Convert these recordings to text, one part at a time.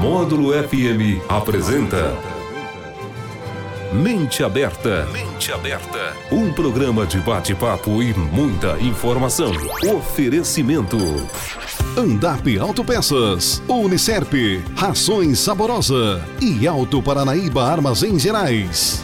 Módulo FM apresenta Mente Aberta. Mente Aberta. Um programa de bate-papo e muita informação. Oferecimento. Andap Autopeças, Unicerp, Rações Saborosa e Alto Paranaíba Armazém Gerais.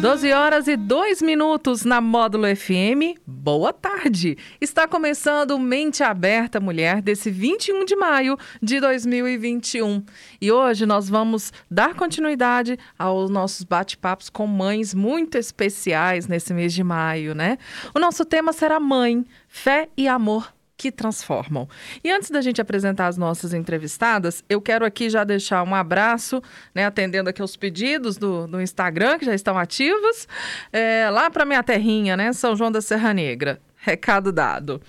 12 horas e 2 minutos na Módulo FM. Boa tarde! Está começando Mente Aberta Mulher desse 21 de maio de 2021. E hoje nós vamos dar continuidade aos nossos bate-papos com mães muito especiais nesse mês de maio, né? O nosso tema será Mãe, Fé e Amor que transformam. E antes da gente apresentar as nossas entrevistadas, eu quero aqui já deixar um abraço, né, atendendo aqui os pedidos do, do Instagram, que já estão ativos, é, lá para minha terrinha, né, São João da Serra Negra. Recado dado.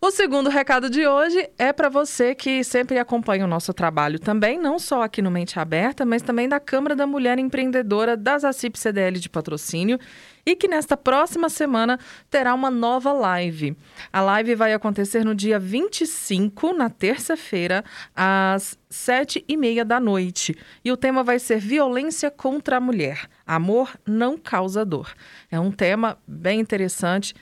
O segundo recado de hoje é para você que sempre acompanha o nosso trabalho também, não só aqui no Mente Aberta, mas também da Câmara da Mulher Empreendedora das ACIP CDL de patrocínio e que nesta próxima semana terá uma nova live. A live vai acontecer no dia 25, na terça-feira, às sete e meia da noite. E o tema vai ser violência contra a mulher. Amor não causa dor. É um tema bem interessante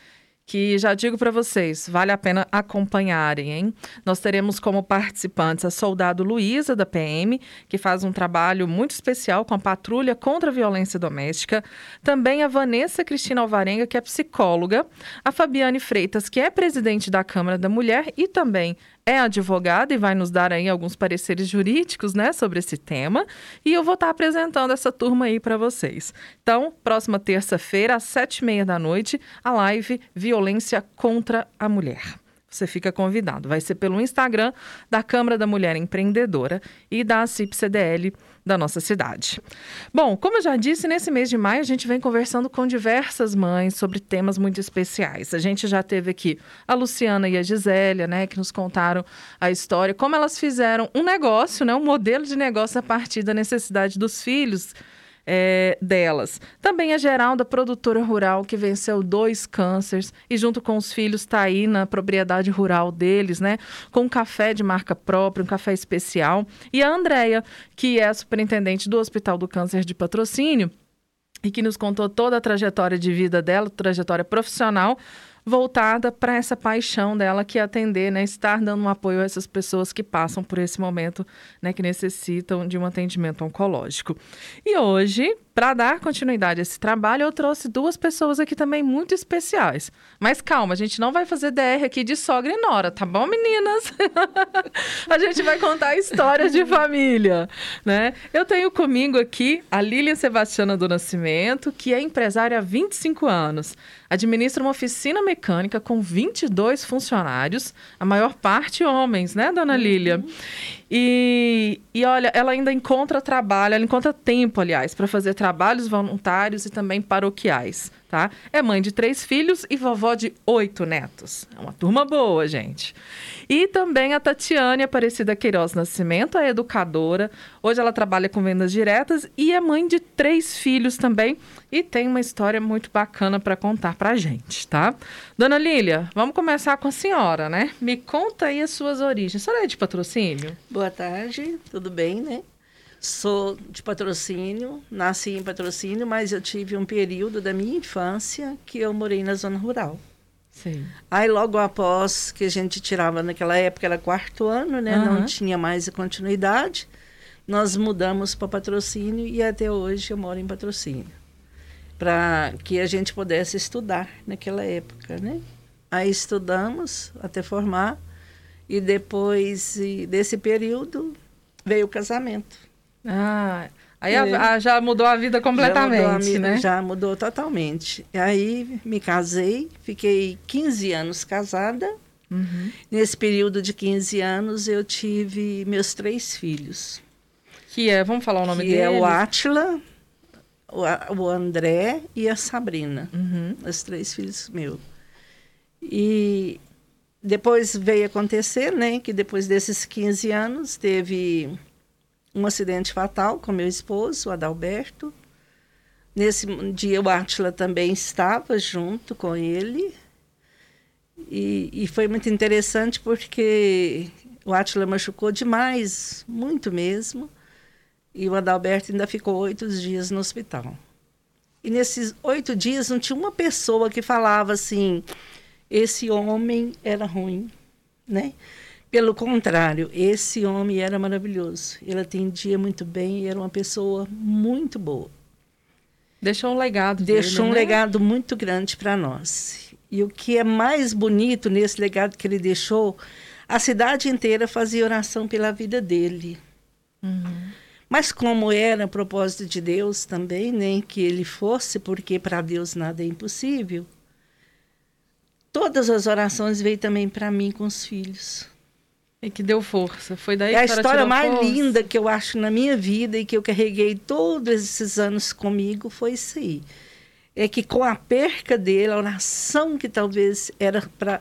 que já digo para vocês, vale a pena acompanharem, hein? Nós teremos como participantes a soldado Luísa, da PM, que faz um trabalho muito especial com a patrulha contra a violência doméstica. Também a Vanessa Cristina Alvarenga, que é psicóloga. A Fabiane Freitas, que é presidente da Câmara da Mulher e também é advogada e vai nos dar aí alguns pareceres jurídicos, né, sobre esse tema. E eu vou estar apresentando essa turma aí para vocês. Então, próxima terça-feira, às sete e meia da noite, a live Violência contra a Mulher. Você fica convidado. Vai ser pelo Instagram da Câmara da Mulher Empreendedora e da CIP CDL da nossa cidade. Bom, como eu já disse, nesse mês de maio a gente vem conversando com diversas mães sobre temas muito especiais. A gente já teve aqui a Luciana e a Gisélia, né, que nos contaram a história, como elas fizeram um negócio, né, um modelo de negócio a partir da necessidade dos filhos é, delas. Também a Geralda, produtora rural, que venceu dois cânceres e junto com os filhos está aí na propriedade rural deles, né? Com um café de marca própria, um café especial. E a Andrea, que é a superintendente do Hospital do Câncer de Patrocínio e que nos contou toda a trajetória de vida dela, trajetória profissional, voltada para essa paixão dela que é atender, né, estar dando um apoio a essas pessoas que passam por esse momento, né, que necessitam de um atendimento oncológico. E hoje, para dar continuidade a esse trabalho, eu trouxe duas pessoas aqui também muito especiais. Mas calma, a gente não vai fazer DR aqui de sogra e nora, tá bom, meninas? a gente vai contar histórias de família, né? Eu tenho comigo aqui a Lilian Sebastiana do Nascimento, que é empresária há 25 anos. Administra uma oficina mecânica com 22 funcionários, a maior parte homens, né, dona Lilian? Uhum. E, e olha, ela ainda encontra trabalho, ela encontra tempo, aliás, para fazer trabalhos voluntários e também paroquiais tá? É mãe de três filhos e vovó de oito netos. É uma turma boa, gente. E também a Tatiane Aparecida Queiroz Nascimento, a educadora. Hoje ela trabalha com vendas diretas e é mãe de três filhos também. E tem uma história muito bacana para contar para a gente, tá? Dona Lília, vamos começar com a senhora, né? Me conta aí as suas origens. A senhora é de patrocínio? Boa tarde, tudo bem, né? Sou de patrocínio, nasci em patrocínio, mas eu tive um período da minha infância que eu morei na zona rural. Sim. Aí logo após que a gente tirava naquela época era quarto ano, né? Uhum. Não tinha mais a continuidade. Nós mudamos para patrocínio e até hoje eu moro em patrocínio. Para que a gente pudesse estudar naquela época, né? Aí estudamos até formar e depois desse período veio o casamento. Ah, aí a, a, já mudou a vida completamente, já mudou, né? Já mudou totalmente. Aí me casei, fiquei 15 anos casada. Uhum. Nesse período de 15 anos eu tive meus três filhos. Que é, vamos falar o nome que deles? é o Átila, o, o André e a Sabrina. Uhum. Os três filhos meus. E depois veio acontecer, né, que depois desses 15 anos teve um acidente fatal com meu esposo, Adalberto. Nesse dia, o Átila também estava junto com ele. E, e, foi muito interessante porque O Átila machucou demais, muito mesmo. E o Adalberto ainda ficou oito dias no hospital. E nesses oito dias não tinha uma pessoa que falava assim: esse homem era ruim, né? Pelo contrário, esse homem era maravilhoso. Ele atendia muito bem e era uma pessoa muito boa. Deixou um legado. Deixou dele, um né? legado muito grande para nós. E o que é mais bonito nesse legado que ele deixou, a cidade inteira fazia oração pela vida dele. Uhum. Mas como era propósito de Deus também, nem que ele fosse, porque para Deus nada é impossível. Todas as orações veio também para mim com os filhos. E que deu força. Foi daí é que a história mais força. linda que eu acho na minha vida e que eu carreguei todos esses anos comigo foi isso aí. É que com a perca dele, a oração que talvez era para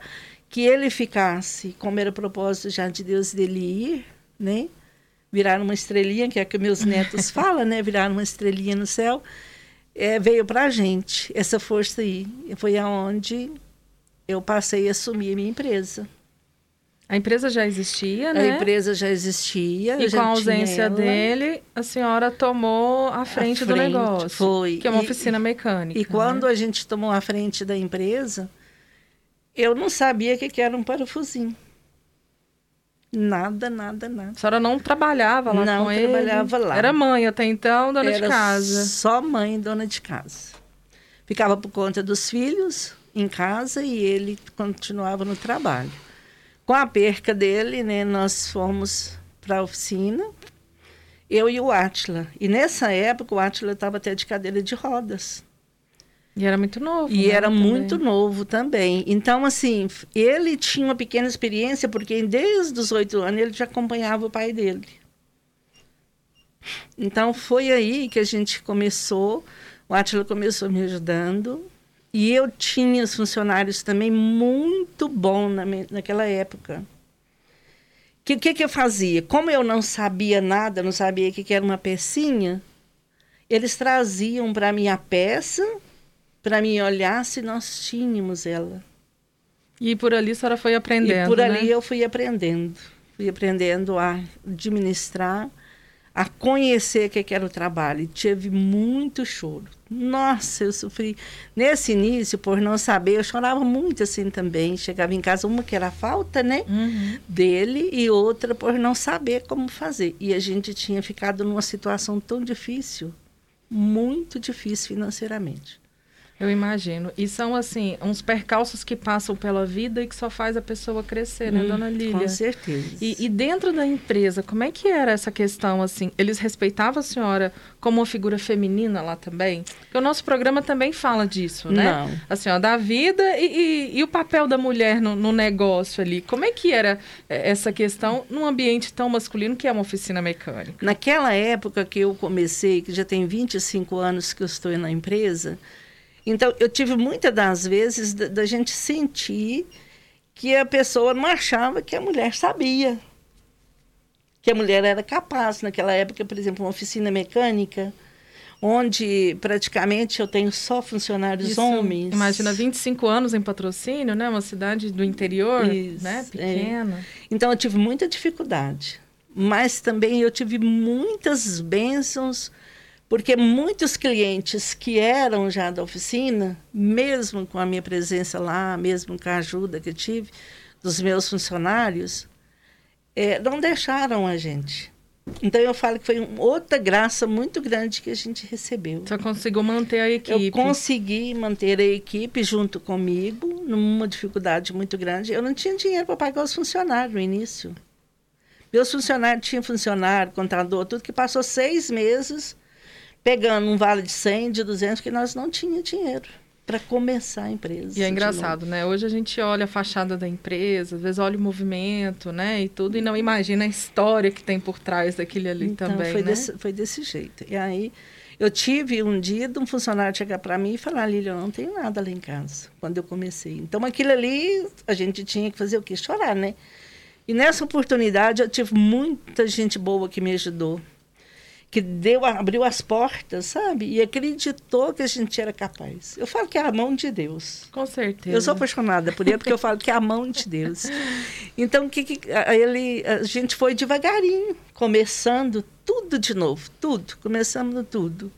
que ele ficasse, como era o propósito já de Deus dele ir, né? Virar uma estrelinha, que é que meus netos falam, né? Virar uma estrelinha no céu. É, veio para a gente essa força aí. Foi aonde eu passei a assumir a minha empresa. A empresa já existia, né? A empresa já existia. E com a ausência dele, a senhora tomou a frente, a frente do negócio. Foi. Que é uma e, oficina mecânica. E quando né? a gente tomou a frente da empresa, eu não sabia o que, que era um parafusinho. Nada, nada, nada. A senhora não trabalhava lá não com ele? Não trabalhava lá. Era mãe até então, dona era de casa. só mãe, dona de casa. Ficava por conta dos filhos em casa e ele continuava no trabalho. Com a perca dele, né, nós fomos para a oficina, eu e o Átila. E nessa época o Átila estava até de cadeira de rodas. E era muito novo. E né, era também. muito novo também. Então, assim, ele tinha uma pequena experiência, porque desde os oito anos ele já acompanhava o pai dele. Então, foi aí que a gente começou, o Átila começou me ajudando. E eu tinha os funcionários também muito bons na, naquela época. O que, que, que, eu fazia? Como eu não sabia nada, não sabia o que, que era uma pecinha, eles traziam para mim a peça, para mim olhar se nós tínhamos ela. E por ali a senhora foi aprendendo, E por né? ali eu fui aprendendo. Fui aprendendo a administrar, a conhecer o que, que era o trabalho. E tive muito choro. Nossa, eu sofri. Nesse início, por não saber, eu chorava muito assim também. Chegava em casa, uma que era a falta, né? Uhum. Dele, e outra por não saber como fazer. E a gente tinha ficado numa situação tão difícil, muito difícil financeiramente. Eu imagino. E são, assim, uns percalços que passam pela vida e que só faz a pessoa crescer, né, Hum, dona Lília? Com certeza. E, e dentro da empresa, como é que era essa questão, assim? Eles respeitavam a senhora como uma figura feminina lá também? Porque o nosso programa também fala disso, né? Não. Assim, ó, da vida e, e, e o papel da mulher no, no, negócio ali. Como é que era essa questão num ambiente tão masculino que é uma oficina mecânica? Naquela época que eu comecei, que já tem 25 anos que eu estou na empresa, então, eu tive muitas das vezes da, da, gente sentir que a pessoa não achava que a mulher sabia. Que a mulher era capaz. Naquela época, por exemplo, uma oficina mecânica, onde praticamente eu tenho só funcionários Isso, homens. Imagina, 25 anos em patrocínio, né? Uma cidade do interior, Isso, né? Pequena. É. Então, eu tive muita dificuldade. Mas também eu tive muitas bênçãos porque muitos clientes que eram já da oficina, mesmo com a minha presença lá, mesmo com a ajuda que eu tive dos meus funcionários, é, não deixaram a gente. Então eu falo que foi outra graça muito grande que a gente recebeu. Você conseguiu manter a equipe? Eu consegui manter a equipe junto comigo, numa dificuldade muito grande. Eu não tinha dinheiro para pagar os funcionários no início. Meus funcionários tinham funcionário, contador, tudo que passou seis meses pegando um vale de 100, de 200, que nós não tinha dinheiro para começar a empresa. E é engraçado, né? Hoje a gente olha a fachada da empresa, às vezes olha o movimento, né? E tudo, e não imagina a história que tem por trás daquele ali então, também, foi né? Desse, foi desse jeito. E aí, eu tive um dia de um funcionário chegar para mim e falar, Lília, eu não tenho nada lá em casa, quando eu comecei. Então, aquilo ali, a gente tinha que fazer o quê? Chorar, né? E nessa oportunidade, eu tive muita gente boa que me ajudou que deu, abriu as portas, sabe? E acreditou que a gente era capaz. Eu falo que é a mão de Deus. Com certeza. Eu sou apaixonada por ele porque eu falo que é a mão de Deus. Então, que, que ele, a gente foi devagarinho, começando tudo de novo, tudo, começando tudo.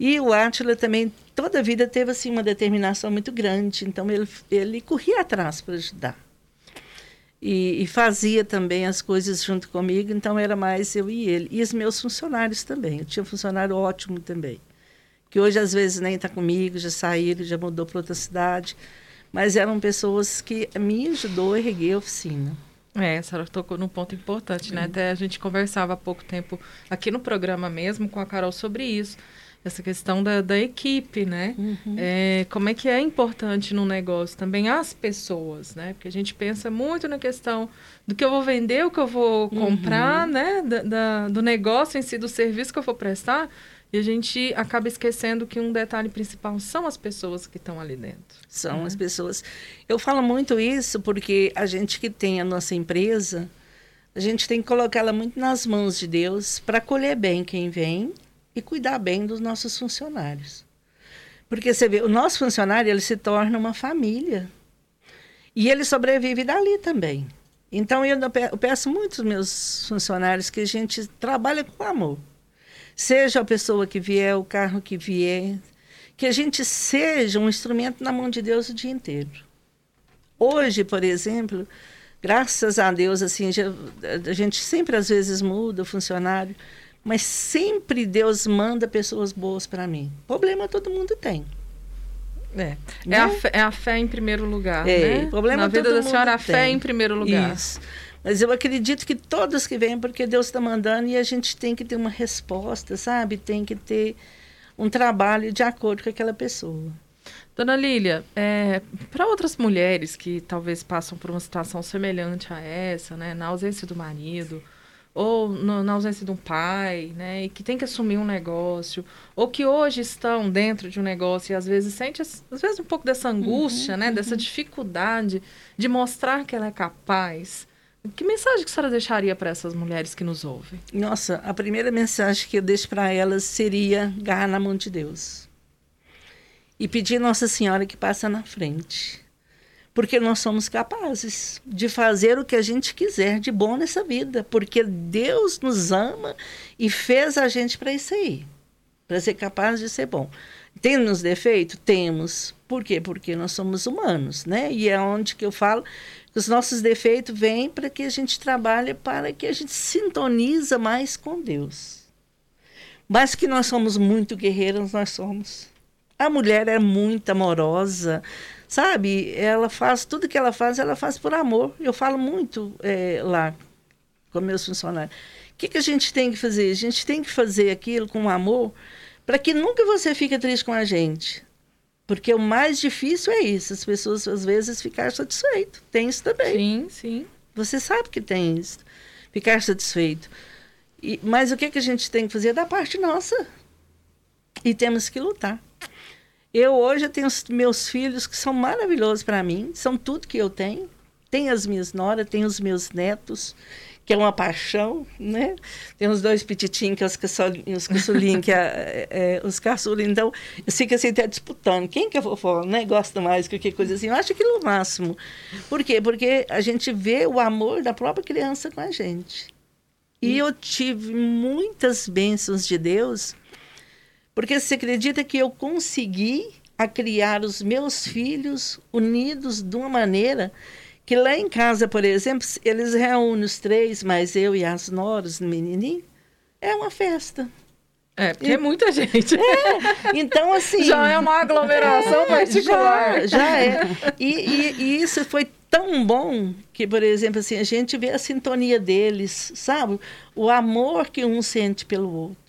E o Átila também, toda a vida, teve assim, uma determinação muito grande. Então, ele, ele corria atrás para ajudar. E, e, fazia também as coisas junto comigo, então era mais eu e ele. E os meus funcionários também. Eu tinha um funcionário ótimo também, que hoje às vezes nem está comigo, já saíram, já mudou para outra cidade. Mas eram pessoas que me ajudou a erguer a oficina. É, a senhora tocou num ponto importante, né? Até a gente conversava há pouco tempo aqui no programa mesmo com a Carol sobre isso essa questão da, da equipe, né? Uhum. É, como é que é importante no negócio também as pessoas, né? Porque a gente pensa muito na questão do que eu vou vender, o que eu vou comprar, uhum. né? Da, da, do negócio em si, do serviço que eu vou prestar. E a gente acaba esquecendo que um detalhe principal são as pessoas que estão ali dentro. São né? as pessoas. Eu falo muito isso porque a gente que tem a nossa empresa, a gente tem que colocá-la muito nas mãos de Deus para colher bem quem vem e cuidar bem dos nossos funcionários. Porque você vê, o nosso funcionário ele se torna uma família. E ele sobrevive dali também. Então eu, peço muito aos meus funcionários que a gente trabalhe com amor. Seja a pessoa que vier, o carro que vier, que a gente seja um instrumento na mão de Deus o dia inteiro. Hoje, por exemplo, graças a Deus, assim, a gente sempre às vezes muda o funcionário, mas sempre Deus manda pessoas boas para mim. Problema todo mundo tem. É. Né? É, a fé, é a fé em primeiro lugar. É, né? problema Na vida da senhora, a fé em primeiro lugar. Isso. Mas eu acredito que todos que vêm, porque Deus está mandando e a gente tem que ter uma resposta, sabe? Tem que ter um trabalho de acordo com aquela pessoa. Dona Lília, é, para outras mulheres que talvez passam por uma situação semelhante a essa, né, na ausência do marido, ou no, na ausência de um pai, né, e que tem que assumir um negócio, ou que hoje estão dentro de um negócio e às vezes sente às vezes um pouco dessa angústia, uhum, né, uhum. dessa dificuldade de mostrar que ela é capaz. Que mensagem que a senhora deixaria para essas mulheres que nos ouvem? Nossa, a primeira mensagem que eu deixo para elas seria garra na mão de Deus. E pedir Nossa Senhora que passa na frente porque nós somos capazes de fazer o que a gente quiser de bom nessa vida, porque Deus nos ama e fez a gente para isso aí, para ser capaz de ser bom. Temos defeito? Temos. Por quê? Porque nós somos humanos, né? E é onde que eu falo que os nossos defeitos vêm para que a gente trabalhe para que a gente sintoniza mais com Deus. Mas que nós somos muito guerreiras, nós somos. A mulher é muito amorosa, sabe? Ela faz tudo que ela faz, ela faz por amor. Eu falo muito é, lá com meus funcionários. O que, que a gente tem que fazer? A gente tem que fazer aquilo com amor para que nunca você fique triste com a gente. Porque o mais difícil é isso, as pessoas às vezes ficar satisfeito. Tem isso também. Sim, sim. Você sabe que tem isso. Ficar satisfeito. E, mas o que, que a gente tem que fazer? Da parte nossa. E temos que lutar. Eu hoje tenho os meus filhos que são maravilhosos para mim, são tudo que eu tenho. Tenho as minhas noras, tenho os meus netos, que é uma paixão, né? Tem os dois petitinhos, que é os caçulinhos, que é, é, os caçulinhos. Então, eu fico assim até disputando. Quem que eu vou falar, né? Gosta mais, que coisa assim. Eu acho aquilo o máximo. Por quê? Porque a gente vê o amor da própria criança com a gente. E eu tive muitas bênçãos de Deus porque você acredita que eu consegui a criar os meus filhos unidos de uma maneira que lá em casa, por exemplo, eles reúnem os três, mas eu e as noras, no menininho, é uma festa. É, porque e, é muita gente. É, então assim... Já é uma aglomeração é, particular. Já, já é. E, e, e, isso foi tão bom que, por exemplo, assim, a gente vê a sintonia deles, sabe? O amor que um sente pelo outro.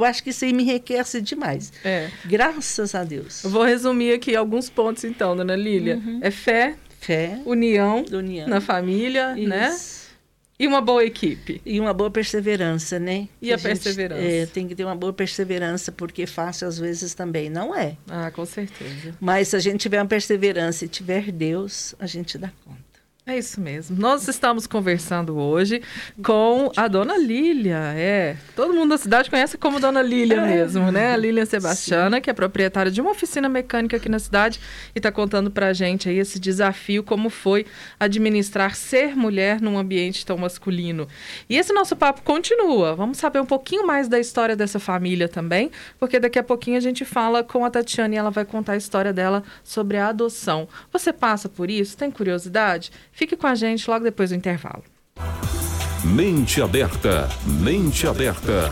Eu acho que isso aí me enriquece demais. É. Graças a Deus. Eu vou resumir aqui alguns pontos, então, dona Lília. Uhum. É fé, fé, união, união. na família, isso. né? E uma boa equipe. E uma boa perseverança, né? E a, a gente, perseverança. É, tem que ter uma boa perseverança, porque fácil às vezes também não é. Ah, com certeza. Mas se a gente tiver uma perseverança e tiver Deus, a gente dá conta. É isso mesmo. Nós estamos conversando hoje com a dona Lília. É, todo mundo da cidade conhece como dona Lília é. mesmo, né? A Lília Sebastiana, Sim. que é proprietária de uma oficina mecânica aqui na cidade e está contando para a gente aí esse desafio, como foi administrar ser mulher num ambiente tão masculino. E esse nosso papo continua. Vamos saber um pouquinho mais da história dessa família também, porque daqui a pouquinho a gente fala com a Tatiana e ela vai contar a história dela sobre a adoção. Você passa por isso? Tem curiosidade? Fique com a gente logo depois do intervalo. Mente aberta, mente aberta.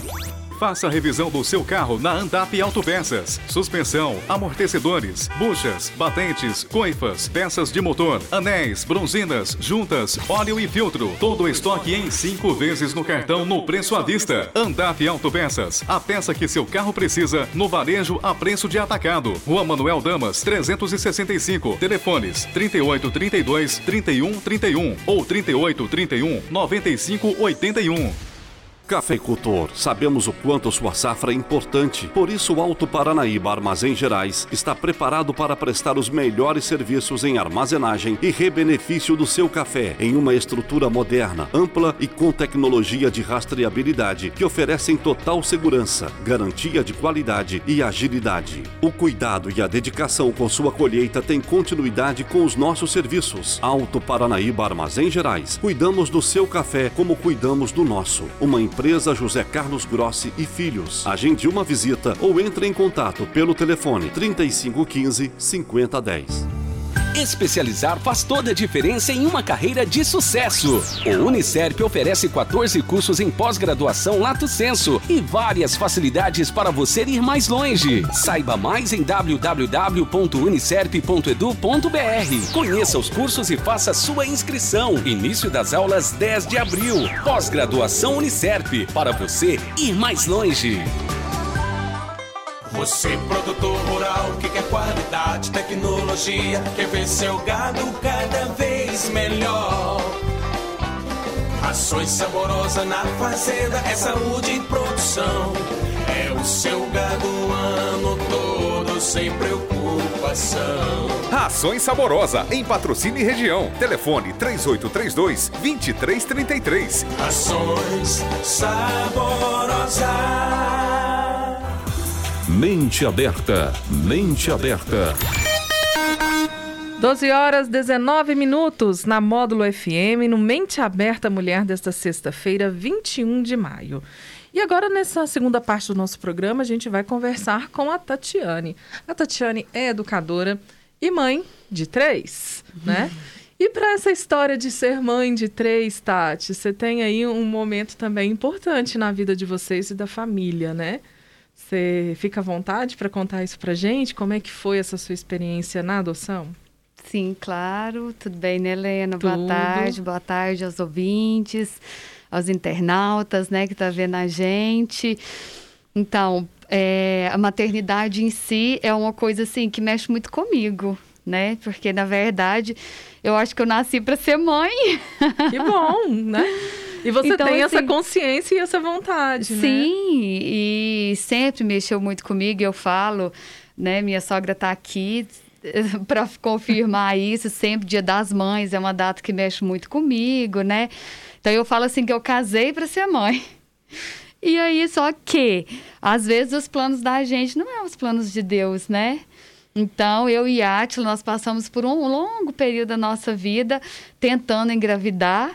Faça a revisão do seu carro na Andap Autopeças. Suspensão, amortecedores, buchas, batentes, coifas, peças de motor, anéis, bronzinas, juntas, óleo e filtro. Todo o estoque em cinco vezes no cartão no preço à vista. Andap Autopeças, a peça que seu carro precisa no varejo a preço de atacado. Rua Manuel Damas, 365. Telefones 3832 3131 ou 3831 9581. Cafeicultor, sabemos o quanto sua safra é importante. Por isso, o Alto Paranaíba Armazém Gerais está preparado para prestar os melhores serviços em armazenagem e rebenefício do seu café em uma estrutura moderna, ampla e com tecnologia de rastreabilidade que oferecem total segurança, garantia de qualidade e agilidade. O cuidado e a dedicação com sua colheita têm continuidade com os nossos serviços. Alto Paranaíba Armazém Gerais. Cuidamos do seu café como cuidamos do nosso. Uma Empresa José Carlos Grossi e Filhos. Agende uma visita ou entre em contato pelo telefone 3515 5010. Especializar faz toda a diferença em uma carreira de sucesso. O Unicerp oferece 14 cursos em pós-graduação Lato Senso e várias facilidades para você ir mais longe. Saiba mais em www.unicerp.edu.br. Conheça os cursos e faça sua inscrição. Início das aulas 10 de abril. Pós-graduação Unicerp para você ir mais longe. Você, produtor rural, que quer qualidade, tecnologia, quer ver seu gado cada vez melhor. Ações saborosa na fazenda, é saúde e produção. É o seu gado o ano todo, sem preocupação. Rações Saborosa, em patrocínio e região. Telefone 3832-2333. Ações Saborosa. Mente aberta, mente aberta. 12 horas 19 minutos na Módulo FM, no Mente Aberta Mulher desta sexta-feira, 21 de maio. E agora, nessa segunda parte do nosso programa, a gente vai conversar com a Tatiane. A Tatiane é educadora e mãe de três, né? E para essa história de ser mãe de três, Tati, você tem aí um momento também importante na vida de vocês e da família, né? Você fica à vontade para contar isso para gente? Como é que foi essa sua experiência na adoção? Sim, claro. Tudo bem, né, Helena? Tudo. Boa tarde, boa tarde aos ouvintes, aos internautas, né, que tá vendo a gente. Então, é, a maternidade em si é uma coisa assim que mexe muito comigo, né? Porque na verdade, eu acho que eu nasci para ser mãe. Que bom, né? E você então, tem assim, essa consciência e essa vontade, sim, né? Sim, e sempre mexeu muito comigo. Eu falo, né? Minha sogra está aqui para confirmar isso. Sempre Dia das Mães é uma data que mexe muito comigo, né? Então eu falo assim que eu casei para ser mãe. E aí, só que, às vezes, os planos da gente não são é os planos de Deus, né? Então, eu e Átila, nós passamos por um longo período da nossa vida tentando engravidar.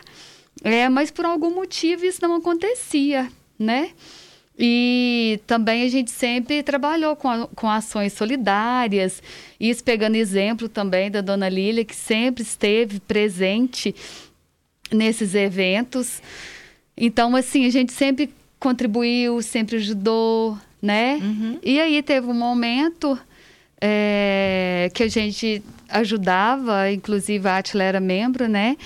É, mas por algum motivo isso não acontecia, né? E também a gente sempre trabalhou com, a, com ações solidárias, isso pegando exemplo também da dona Lília, que sempre esteve presente nesses eventos. Então, assim, a gente sempre contribuiu, sempre ajudou, né? Uhum. E aí teve um momento é, que a gente ajudava, inclusive a Atila era membro, né?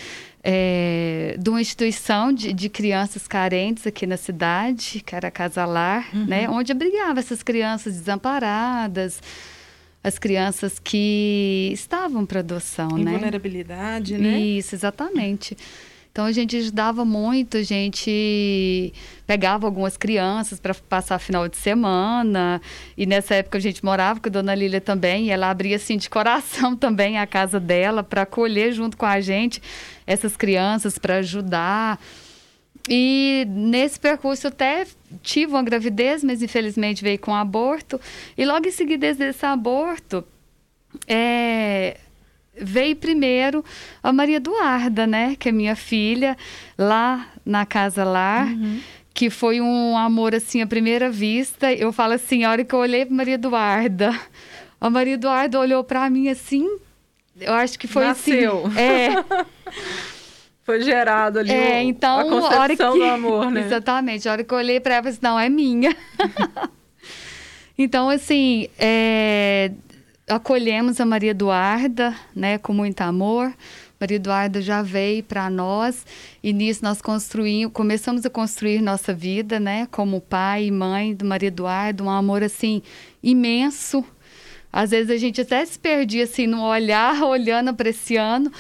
É, de uma instituição de, de, crianças carentes aqui na cidade, que era Casalar, uhum. né, onde abrigava essas crianças desamparadas, as crianças que estavam para adoção, em né? vulnerabilidade, né? Isso, exatamente. Então a gente ajudava muito, a gente pegava algumas crianças para passar final de semana. E nessa época a gente morava com a dona Lília também, e ela abria assim de coração também a casa dela para acolher junto com a gente essas crianças para ajudar. E nesse percurso eu até tive uma gravidez, mas infelizmente veio com aborto. E logo em seguida desse aborto, é, veio primeiro a Maria Eduarda, né? Que é minha filha, lá na Casa Lar. Uhum. Que foi um amor, assim, à primeira vista. Eu falo assim, a hora que eu olhei para Maria Eduarda, a Maria Eduarda olhou para mim assim, eu acho que foi Nasceu. assim... É... Foi gerado ali é, o, então, a concepção hora que, do amor, né? Exatamente. A hora que eu olhei para ela, eu falei, não, é minha. então, assim, é, acolhemos a Maria Eduarda, né, com muito amor. Maria Eduarda já veio para nós e nisso nós construímos, começamos a construir nossa vida, né, como pai e mãe do Maria Eduarda, um amor assim imenso. Às vezes a gente até se perdia assim no olhar, olhando, apreciando,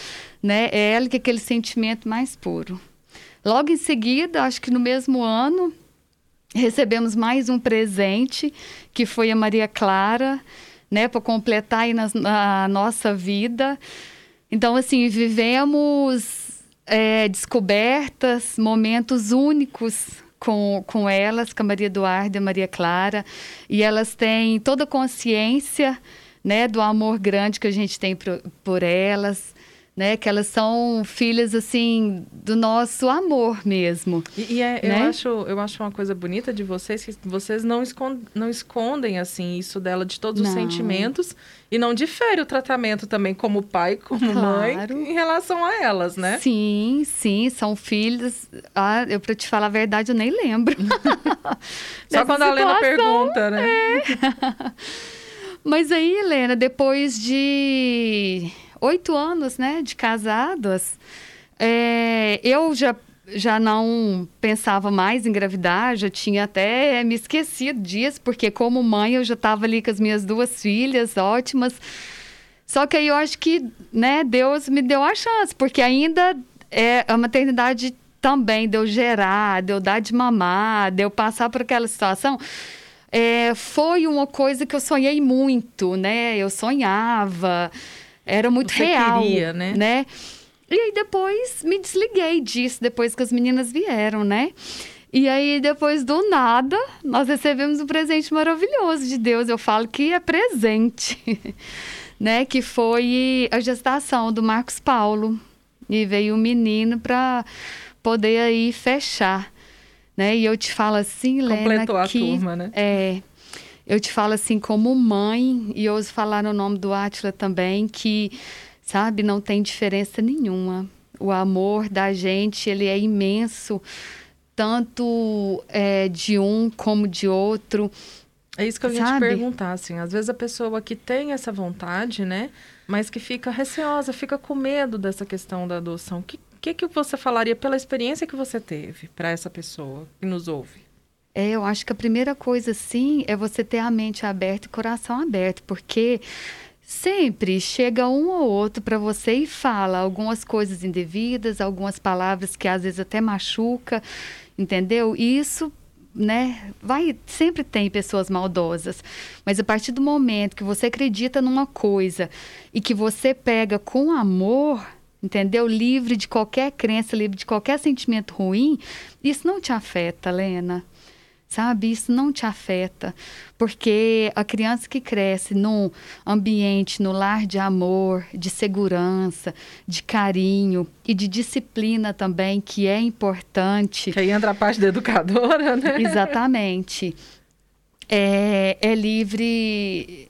né? É ela que é aquele sentimento mais puro. Logo em seguida, acho que no mesmo ano, recebemos mais um presente, que foi a Maria Clara, né, para completar aí na, na, nossa vida. Então, assim, vivemos é, descobertas, momentos únicos com, com elas, com a Maria Eduarda e a Maria Clara, e elas têm toda a consciência né, do amor grande que a gente tem por, por elas né? Que elas são filhas, assim, do nosso amor mesmo. E, e é, né? eu, acho, eu acho uma coisa bonita de vocês, que vocês não, escondem, não escondem, assim, isso dela de todos não. os sentimentos e não difere o tratamento também como pai, como claro. mãe, em relação a elas, né? Sim, sim, são filhos. Ah, eu, pra te falar a verdade, eu nem lembro. Só quando a Lena pergunta, né? É. Mas aí, Helena, depois de oito anos, né, de casadas, é, eu já já não pensava mais em engravidar, já tinha até me esquecido disso, porque como mãe eu já estava ali com as minhas duas filhas ótimas. Só que aí eu acho que, né, Deus me deu a chance, porque ainda é a maternidade também deu gerar, deu dar de mamar, deu passar por aquela situação. É, foi uma coisa que eu sonhei muito, né? Eu sonhava, era muito Você real, queria, né? né? E aí depois me desliguei disso, depois que as meninas vieram, né? E aí, depois do nada, nós recebemos um presente maravilhoso de Deus. Eu falo que é presente, né? Que foi a gestação do Marcos Paulo. E veio o um menino para poder aí fechar, né? E eu te falo assim, Lena, Completou a turma, né? É, eu te falo assim como mãe, e ouso falar no nome do Átila também, que, sabe, não tem diferença nenhuma. O amor da gente, ele é imenso, tanto é, de um como de outro. É isso que eu ia te perguntar, assim, às vezes a pessoa que tem essa vontade, né, mas que fica receosa, fica com medo dessa questão da adoção, o que, que, que você falaria pela experiência que você teve para essa pessoa que nos ouve? É, eu acho que a primeira coisa, sim, é você ter a mente aberta e o coração aberto, porque sempre chega um ou outro para você e fala algumas coisas indevidas, algumas palavras que às vezes até machuca, entendeu? E isso né, vai sempre tem pessoas maldosas, mas a partir do momento que você acredita numa coisa e que você pega com amor, entendeu? Livre de qualquer crença, livre de qualquer sentimento ruim, isso não te afeta, Lena sabe? Isso não te afeta, porque a criança que cresce num ambiente, no lar de amor, de segurança, de carinho e de disciplina também, que é importante. Que aí entra a parte da educadora, né? Exatamente. É, é livre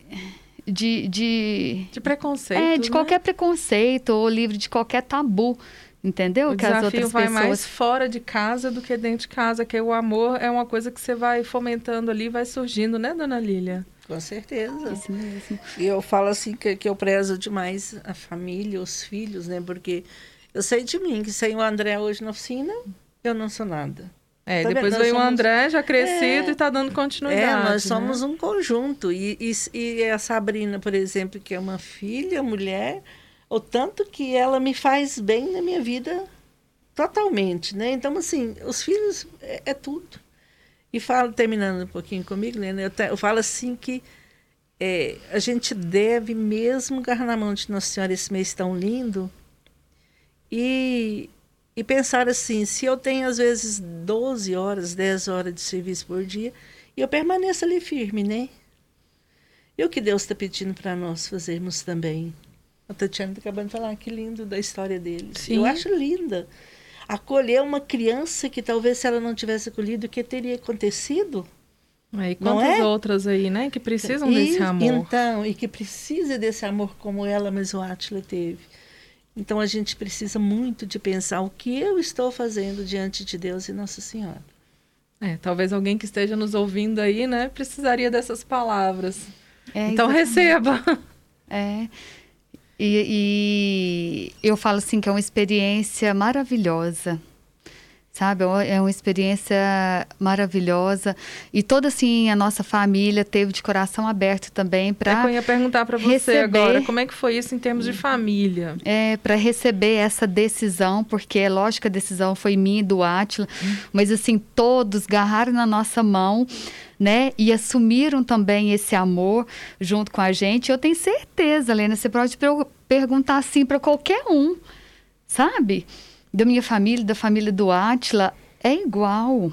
de, de. De preconceito. É, de né? qualquer preconceito, ou livre de qualquer tabu Entendeu? O que desafio as outras vai pessoas... mais fora de casa do que dentro de casa, que o amor é uma coisa que você vai fomentando ali, vai surgindo, né, dona Lília? Com certeza. Isso mesmo. E eu falo assim que, que eu prezo demais a família, os filhos, né? Porque eu sei de mim que sem o André hoje na oficina, eu não sou nada. É, tá depois veio somos... o André já crescido é, e está dando continuidade. É, nós né? somos um conjunto. E, e, e a Sabrina, por exemplo, que é uma filha, mulher, o tanto que ela me faz bem na minha vida totalmente, né? Então, assim, os filhos é, é tudo. E falo, terminando um pouquinho comigo, né? Eu, te, eu falo assim que é, a gente deve mesmo agarrar na mão de Nossa Senhora esse mês tão lindo e, e pensar assim, se eu tenho às vezes 12 horas, 10 horas de serviço por dia, e eu permaneço ali firme, né? E o que Deus está pedindo para nós fazermos também. A Tatiana está acabando de falar que lindo da história deles. Sim. Eu acho linda. Acolher uma criança que talvez se ela não tivesse acolhido, o que teria acontecido? É, e quantas é? outras aí, né? Que precisam e, desse amor. Então, e que precisa desse amor como ela, mas o Átila teve. Então a gente precisa muito de pensar o que eu estou fazendo diante de Deus e Nossa Senhora. É, talvez alguém que esteja nos ouvindo aí, né, precisaria dessas palavras. É, então exatamente. receba. É. E, e eu falo assim que é uma experiência maravilhosa sabe? É, é uma experiência maravilhosa e toda assim a nossa família teve de coração aberto também para. É eu ia perguntar para você receber, agora como é que foi isso em termos de família. É para receber essa decisão, porque é lógico a decisão foi minha e do Átila, hum. mas assim todos garraram na nossa mão. Né? E assumiram também esse amor junto com a gente. Eu tenho certeza, Helena, você pode perguntar assim para qualquer um, sabe? Da minha família, da família do Átila, é igual.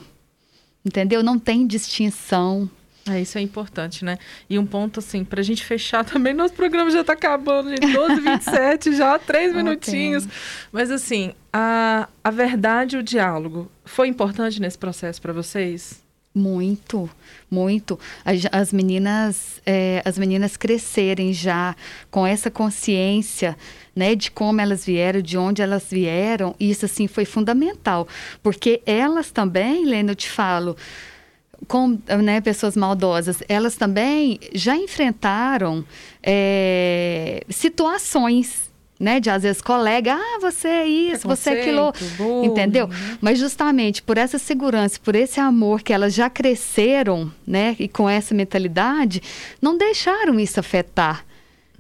Entendeu? Não tem distinção. É, isso é importante, né? E um ponto, assim, para a gente fechar também, nosso programa já está acabando, gente. 12 27 já, três okay. minutinhos. Mas, assim, a, a verdade e o diálogo foi importante nesse processo para vocês? Muito, muito. As, as meninas, é, as meninas crescerem já com essa consciência né, de como elas vieram, de onde elas vieram, isso assim foi fundamental, porque elas também, Lena, eu te falo, com né, pessoas maldosas, elas também já enfrentaram é, situações né, de às vezes colega, ah, você é isso, você é aquilo, burro, entendeu? Né? Mas justamente por essa segurança, por esse amor que elas já cresceram, né, e com essa mentalidade, não deixaram isso afetar,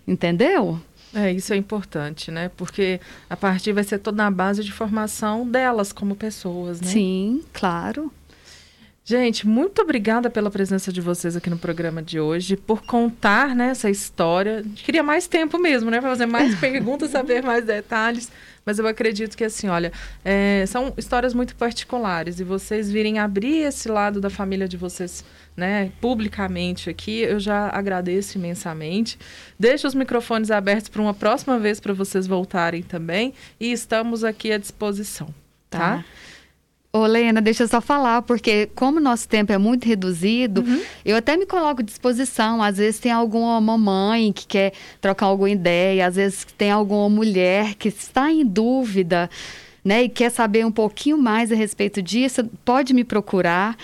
entendeu? É, isso é importante, né? Porque a partir vai ser toda a base de formação delas como pessoas, né? Sim, claro. Gente, muito obrigada pela presença de vocês aqui no programa de hoje, por contar né, essa história. Queria mais tempo mesmo, né? Para fazer mais perguntas, saber mais detalhes. Mas eu acredito que, assim, olha, é, são histórias muito particulares. E vocês virem abrir esse lado da família de vocês né, publicamente aqui, eu já agradeço imensamente. Deixo os microfones abertos para uma próxima vez para vocês voltarem também e estamos aqui à disposição, tá? tá. Ô, Lena, deixa eu só falar, porque como nosso tempo é muito reduzido, uhum. eu até me coloco à disposição. Às vezes tem alguma mamãe que quer trocar alguma ideia, às vezes tem alguma mulher que está em dúvida, né, e quer saber um pouquinho mais a respeito disso, pode me procurar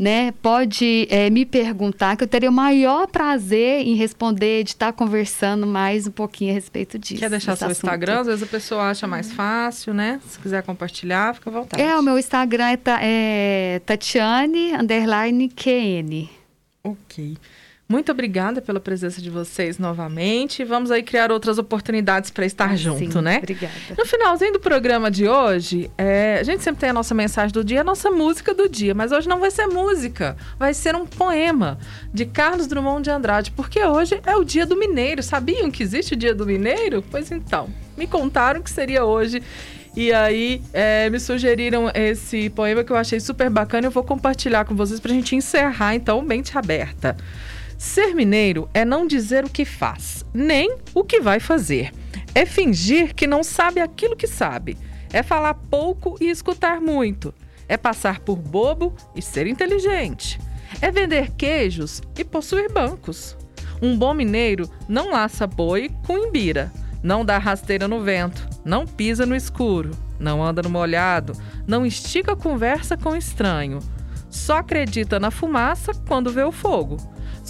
né, pode é, me perguntar, que eu teria o maior prazer em responder, de estar conversando mais um pouquinho a respeito disso. Quer deixar seu assunto. Instagram? Às vezes a pessoa acha mais fácil, né? Se quiser compartilhar, fica à vontade. É, o meu Instagram é, é Tatiane, underline QN. Ok. Muito obrigada pela presença de vocês novamente. Vamos aí criar outras oportunidades para estar ah, junto, sim, né? Obrigada. No finalzinho do programa de hoje, é, a gente sempre tem a nossa mensagem do dia, a nossa música do dia, mas hoje não vai ser música, vai ser um poema de Carlos Drummond de Andrade, porque hoje é o Dia do Mineiro. Sabiam que existe o Dia do Mineiro? Pois então, me contaram que seria hoje. E aí é, me sugeriram esse poema que eu achei super bacana. Eu vou compartilhar com vocês para a gente encerrar, então, mente aberta. Ser mineiro é não dizer o que faz, nem o que vai fazer. É fingir que não sabe aquilo que sabe. É falar pouco e escutar muito. É passar por bobo e ser inteligente. É vender queijos e possuir bancos. Um bom mineiro não laça boi com imbira, não dá rasteira no vento, não pisa no escuro, não anda no molhado, não estica conversa com estranho. Só acredita na fumaça quando vê o fogo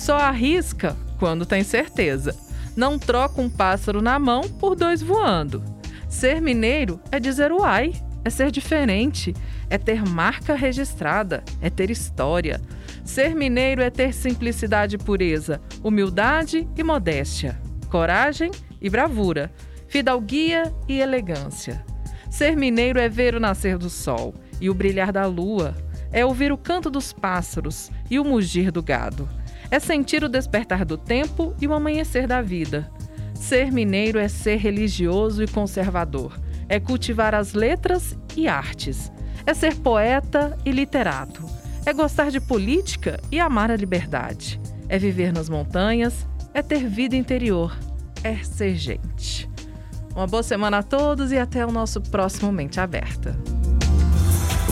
só arrisca quando tem certeza. Não troca um pássaro na mão por dois voando. Ser mineiro é dizer uai, é ser diferente, é ter marca registrada, é ter história. Ser mineiro é ter simplicidade e pureza, humildade e modéstia, coragem e bravura, fidalguia e elegância. Ser mineiro é ver o nascer do sol e o brilhar da lua, é ouvir o canto dos pássaros e o mugir do gado. É sentir o despertar do tempo e o amanhecer da vida. Ser mineiro é ser religioso e conservador. É cultivar as letras e artes. É ser poeta e literato. É gostar de política e amar a liberdade. É viver nas montanhas. É ter vida interior. É ser gente. Uma boa semana a todos e até o nosso próximo Mente Aberta.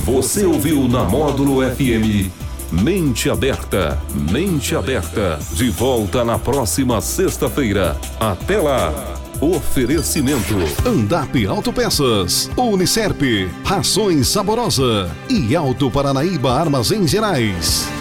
Você ouviu na Módulo FM Mente Aberta. Mente Aberta. De volta na próxima sexta-feira. Até lá. Oferecimento. Andap Autopeças. Unicerp. Rações Saborosa. E Alto Paranaíba Armazém Gerais.